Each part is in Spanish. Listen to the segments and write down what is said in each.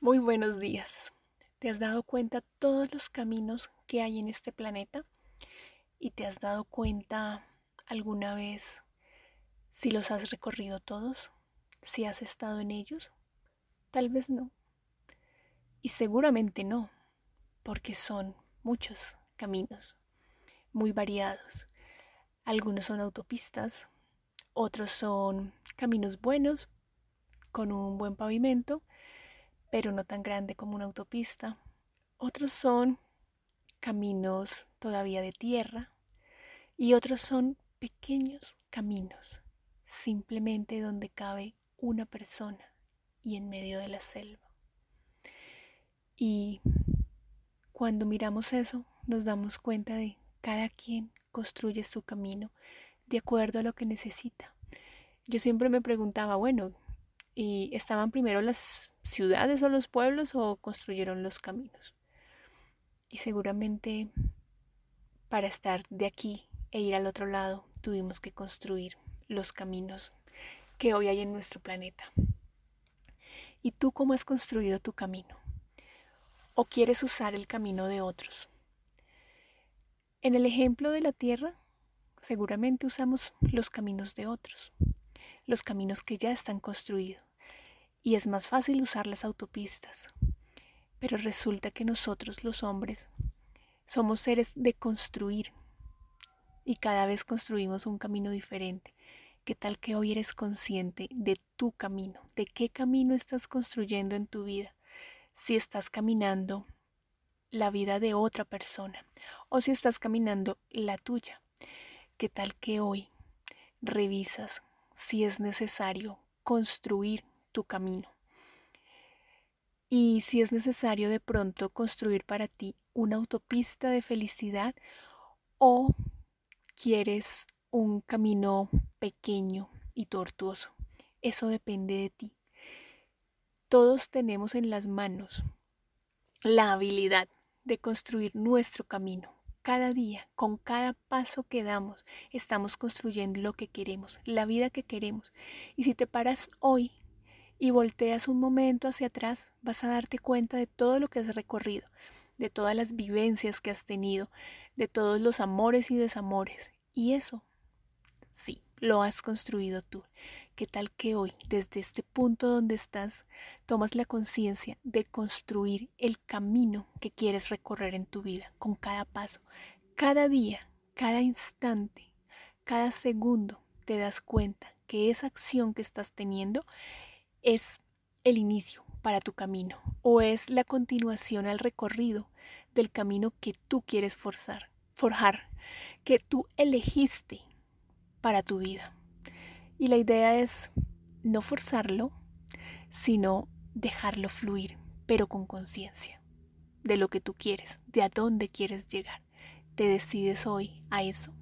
Muy buenos días. ¿Te has dado cuenta todos los caminos que hay en este planeta? ¿Y te has dado cuenta alguna vez si los has recorrido todos? ¿Si has estado en ellos? Tal vez no. Y seguramente no, porque son muchos caminos, muy variados. Algunos son autopistas, otros son caminos buenos, con un buen pavimento, pero no tan grande como una autopista. Otros son caminos todavía de tierra y otros son pequeños caminos, simplemente donde cabe una persona y en medio de la selva. Y cuando miramos eso, nos damos cuenta de cada quien construye su camino de acuerdo a lo que necesita. Yo siempre me preguntaba, bueno, ¿y estaban primero las ciudades o los pueblos o construyeron los caminos. Y seguramente para estar de aquí e ir al otro lado tuvimos que construir los caminos que hoy hay en nuestro planeta. ¿Y tú cómo has construido tu camino? ¿O quieres usar el camino de otros? En el ejemplo de la Tierra, seguramente usamos los caminos de otros, los caminos que ya están construidos y es más fácil usar las autopistas. Pero resulta que nosotros los hombres somos seres de construir y cada vez construimos un camino diferente. ¿Qué tal que hoy eres consciente de tu camino? ¿De qué camino estás construyendo en tu vida? Si estás caminando la vida de otra persona o si estás caminando la tuya. ¿Qué tal que hoy revisas si es necesario construir tu camino. Y si es necesario de pronto construir para ti una autopista de felicidad o quieres un camino pequeño y tortuoso. Eso depende de ti. Todos tenemos en las manos la habilidad de construir nuestro camino. Cada día, con cada paso que damos, estamos construyendo lo que queremos, la vida que queremos. Y si te paras hoy y volteas un momento hacia atrás, vas a darte cuenta de todo lo que has recorrido, de todas las vivencias que has tenido, de todos los amores y desamores. Y eso, sí, lo has construido tú. ¿Qué tal que hoy, desde este punto donde estás, tomas la conciencia de construir el camino que quieres recorrer en tu vida con cada paso? Cada día, cada instante, cada segundo te das cuenta que esa acción que estás teniendo es el inicio para tu camino o es la continuación al recorrido del camino que tú quieres forzar, forjar, que tú elegiste para tu vida. Y la idea es no forzarlo, sino dejarlo fluir, pero con conciencia de lo que tú quieres, de a dónde quieres llegar. ¿Te decides hoy a eso?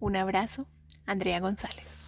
Un abrazo, Andrea González.